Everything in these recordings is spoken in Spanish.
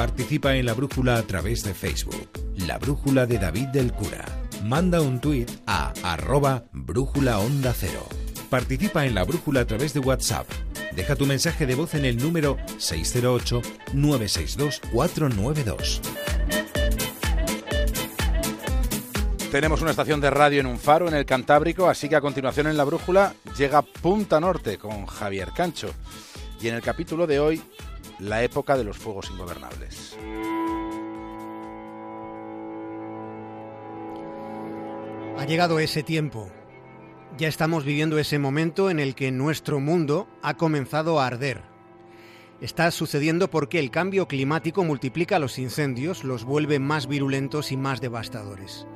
Participa en la brújula a través de Facebook. La brújula de David del Cura. Manda un tuit a arroba brújula onda cero. Participa en la brújula a través de WhatsApp. Deja tu mensaje de voz en el número 608-962-492. Tenemos una estación de radio en un faro en el Cantábrico, así que a continuación en la brújula llega Punta Norte con Javier Cancho. Y en el capítulo de hoy, la época de los fuegos ingobernables. Ha llegado ese tiempo. Ya estamos viviendo ese momento en el que nuestro mundo ha comenzado a arder. Está sucediendo porque el cambio climático multiplica los incendios, los vuelve más virulentos y más devastadores.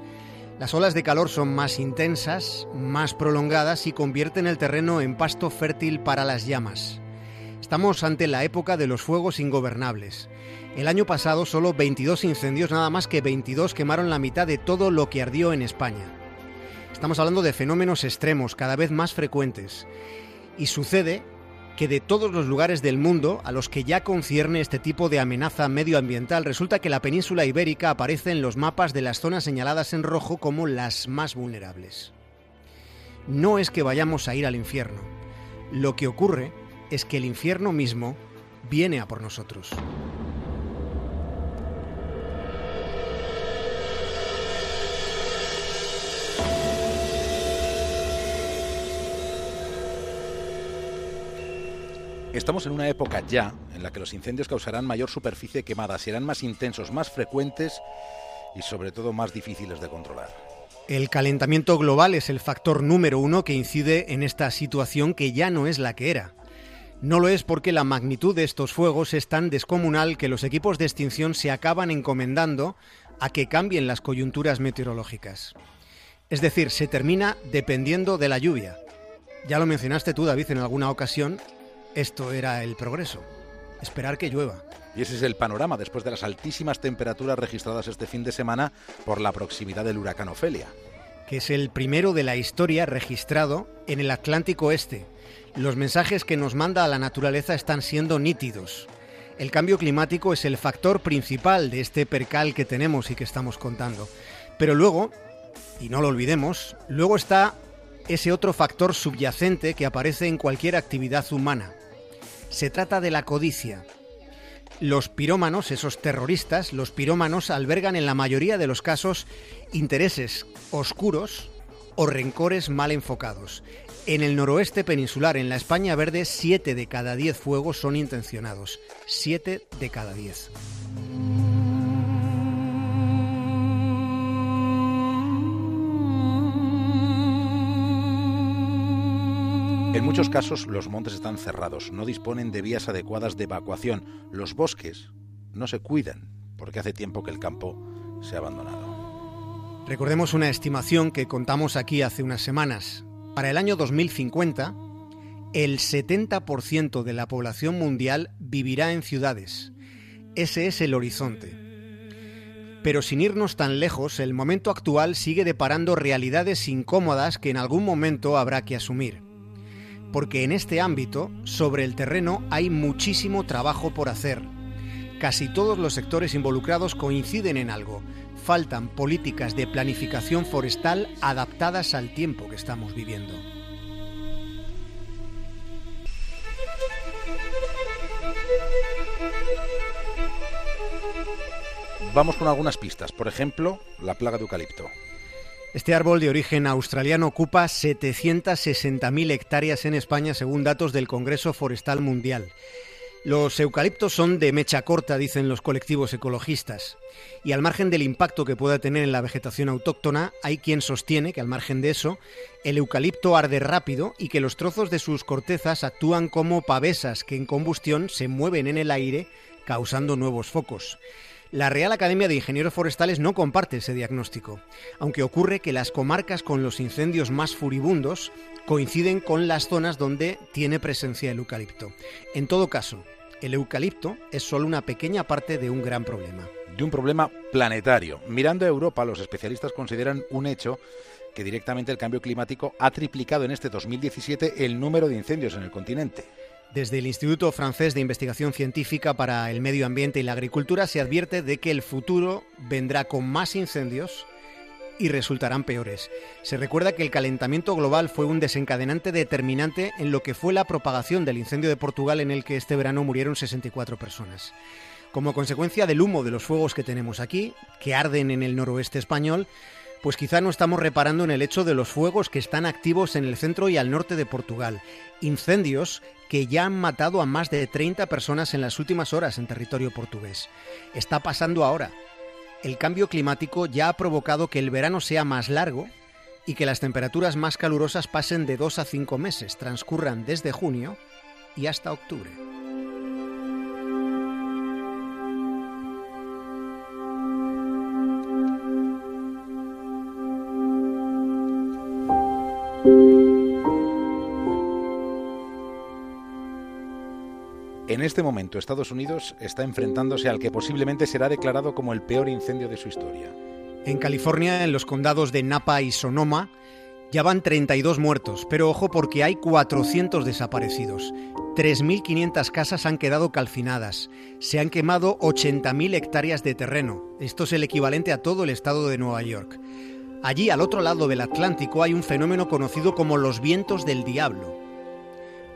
Las olas de calor son más intensas, más prolongadas y convierten el terreno en pasto fértil para las llamas. Estamos ante la época de los fuegos ingobernables. El año pasado solo 22 incendios, nada más que 22 quemaron la mitad de todo lo que ardió en España. Estamos hablando de fenómenos extremos, cada vez más frecuentes. Y sucede que de todos los lugares del mundo a los que ya concierne este tipo de amenaza medioambiental, resulta que la península ibérica aparece en los mapas de las zonas señaladas en rojo como las más vulnerables. No es que vayamos a ir al infierno. Lo que ocurre es que el infierno mismo viene a por nosotros. Estamos en una época ya en la que los incendios causarán mayor superficie quemada, serán más intensos, más frecuentes y sobre todo más difíciles de controlar. El calentamiento global es el factor número uno que incide en esta situación que ya no es la que era. No lo es porque la magnitud de estos fuegos es tan descomunal que los equipos de extinción se acaban encomendando a que cambien las coyunturas meteorológicas. Es decir, se termina dependiendo de la lluvia. Ya lo mencionaste tú, David, en alguna ocasión, esto era el progreso, esperar que llueva. Y ese es el panorama después de las altísimas temperaturas registradas este fin de semana por la proximidad del huracán Ofelia. Que es el primero de la historia registrado en el Atlántico Este. Los mensajes que nos manda la naturaleza están siendo nítidos. El cambio climático es el factor principal de este percal que tenemos y que estamos contando. Pero luego, y no lo olvidemos, luego está ese otro factor subyacente que aparece en cualquier actividad humana, se trata de la codicia. Los pirómanos, esos terroristas, los pirómanos albergan en la mayoría de los casos intereses oscuros o rencores mal enfocados. En el noroeste peninsular, en la España verde, 7 de cada 10 fuegos son intencionados. 7 de cada 10. En muchos casos los montes están cerrados, no disponen de vías adecuadas de evacuación. Los bosques no se cuidan porque hace tiempo que el campo se ha abandonado. Recordemos una estimación que contamos aquí hace unas semanas. Para el año 2050, el 70% de la población mundial vivirá en ciudades. Ese es el horizonte. Pero sin irnos tan lejos, el momento actual sigue deparando realidades incómodas que en algún momento habrá que asumir porque en este ámbito, sobre el terreno, hay muchísimo trabajo por hacer. Casi todos los sectores involucrados coinciden en algo. Faltan políticas de planificación forestal adaptadas al tiempo que estamos viviendo. Vamos con algunas pistas. Por ejemplo, la plaga de eucalipto. Este árbol de origen australiano ocupa 760.000 hectáreas en España según datos del Congreso Forestal Mundial. Los eucaliptos son de mecha corta, dicen los colectivos ecologistas. Y al margen del impacto que pueda tener en la vegetación autóctona, hay quien sostiene que al margen de eso, el eucalipto arde rápido y que los trozos de sus cortezas actúan como pavesas que en combustión se mueven en el aire causando nuevos focos. La Real Academia de Ingenieros Forestales no comparte ese diagnóstico, aunque ocurre que las comarcas con los incendios más furibundos coinciden con las zonas donde tiene presencia el eucalipto. En todo caso, el eucalipto es solo una pequeña parte de un gran problema. De un problema planetario. Mirando a Europa, los especialistas consideran un hecho que directamente el cambio climático ha triplicado en este 2017 el número de incendios en el continente. Desde el Instituto Francés de Investigación Científica para el Medio Ambiente y la Agricultura se advierte de que el futuro vendrá con más incendios y resultarán peores. Se recuerda que el calentamiento global fue un desencadenante determinante en lo que fue la propagación del incendio de Portugal en el que este verano murieron 64 personas. Como consecuencia del humo de los fuegos que tenemos aquí, que arden en el noroeste español, pues quizá no estamos reparando en el hecho de los fuegos que están activos en el centro y al norte de Portugal. Incendios que ya han matado a más de 30 personas en las últimas horas en territorio portugués. Está pasando ahora, el cambio climático ya ha provocado que el verano sea más largo y que las temperaturas más calurosas pasen de 2 a 5 meses, transcurran desde junio y hasta octubre. En este momento Estados Unidos está enfrentándose al que posiblemente será declarado como el peor incendio de su historia. En California, en los condados de Napa y Sonoma, ya van 32 muertos, pero ojo porque hay 400 desaparecidos. 3.500 casas han quedado calcinadas. Se han quemado 80.000 hectáreas de terreno. Esto es el equivalente a todo el estado de Nueva York. Allí, al otro lado del Atlántico, hay un fenómeno conocido como los vientos del diablo.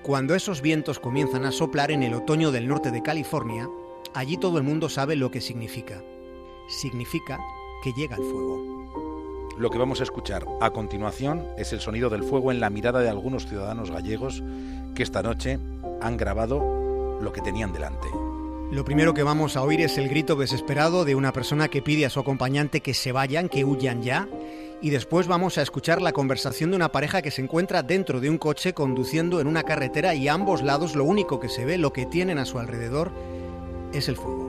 Cuando esos vientos comienzan a soplar en el otoño del norte de California, allí todo el mundo sabe lo que significa. Significa que llega el fuego. Lo que vamos a escuchar a continuación es el sonido del fuego en la mirada de algunos ciudadanos gallegos que esta noche han grabado lo que tenían delante. Lo primero que vamos a oír es el grito desesperado de una persona que pide a su acompañante que se vayan, que huyan ya, y después vamos a escuchar la conversación de una pareja que se encuentra dentro de un coche conduciendo en una carretera y a ambos lados lo único que se ve, lo que tienen a su alrededor, es el fuego.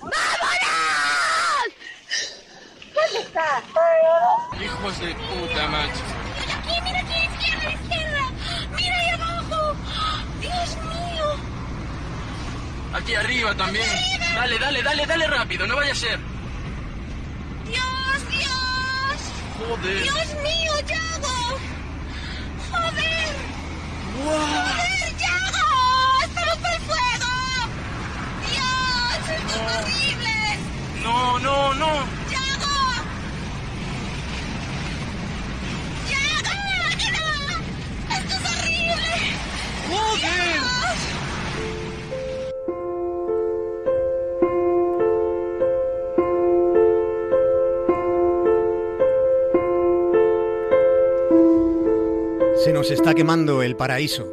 ¡Vámonos! ¿Dónde está? Hijos de puta, macho. Mira aquí, mira aquí, izquierda, izquierda. Mira ahí abajo. Dios mío. Aquí arriba también. Dale, dale, dale, dale rápido, no vaya a ser. Dios, Dios. Joder. Dios mío, Yago. Joder. Joder, Se nos está quemando el paraíso.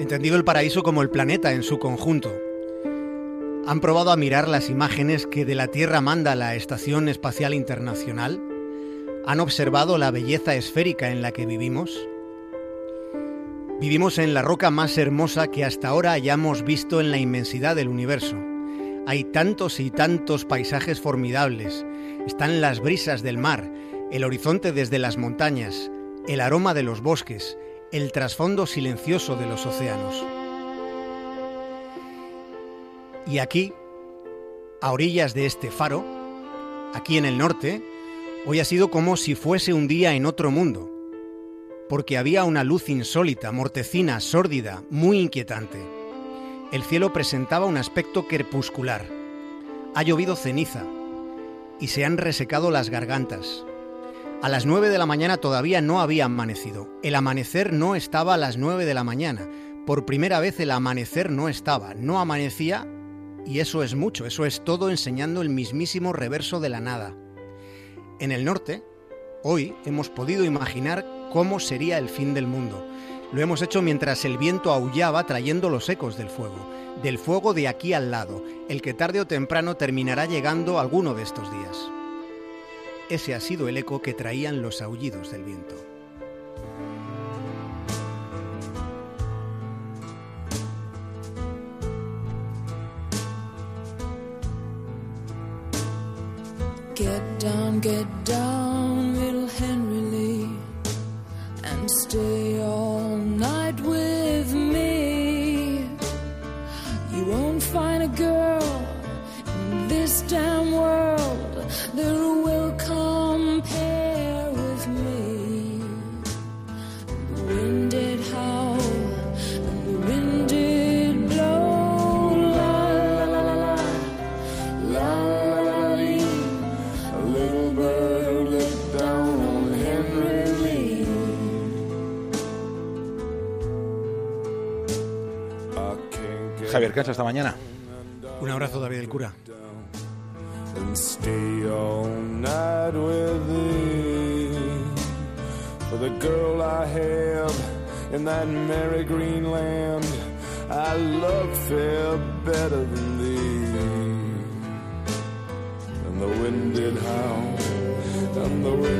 Entendido el paraíso como el planeta en su conjunto. ¿Han probado a mirar las imágenes que de la Tierra manda la Estación Espacial Internacional? ¿Han observado la belleza esférica en la que vivimos? Vivimos en la roca más hermosa que hasta ahora hayamos visto en la inmensidad del universo. Hay tantos y tantos paisajes formidables. Están las brisas del mar, el horizonte desde las montañas, el aroma de los bosques, el trasfondo silencioso de los océanos. Y aquí, a orillas de este faro, aquí en el norte, hoy ha sido como si fuese un día en otro mundo, porque había una luz insólita, mortecina, sórdida, muy inquietante. El cielo presentaba un aspecto crepuscular. Ha llovido ceniza y se han resecado las gargantas. A las 9 de la mañana todavía no había amanecido. El amanecer no estaba a las 9 de la mañana. Por primera vez el amanecer no estaba, no amanecía y eso es mucho, eso es todo enseñando el mismísimo reverso de la nada. En el norte, hoy hemos podido imaginar cómo sería el fin del mundo. Lo hemos hecho mientras el viento aullaba trayendo los ecos del fuego, del fuego de aquí al lado, el que tarde o temprano terminará llegando alguno de estos días. Ese ha sido el eco que traían los aullidos del viento. Get down, get down, little Henry Lee, and stay all night with me. You won't find a girl in this damn world that Javier Cancho, hasta mañana. Un abrazo, David del Cura. and stay all night with thee. For the girl I have in that merry green land, I love fair better than thee. And the wind did howl, and the wind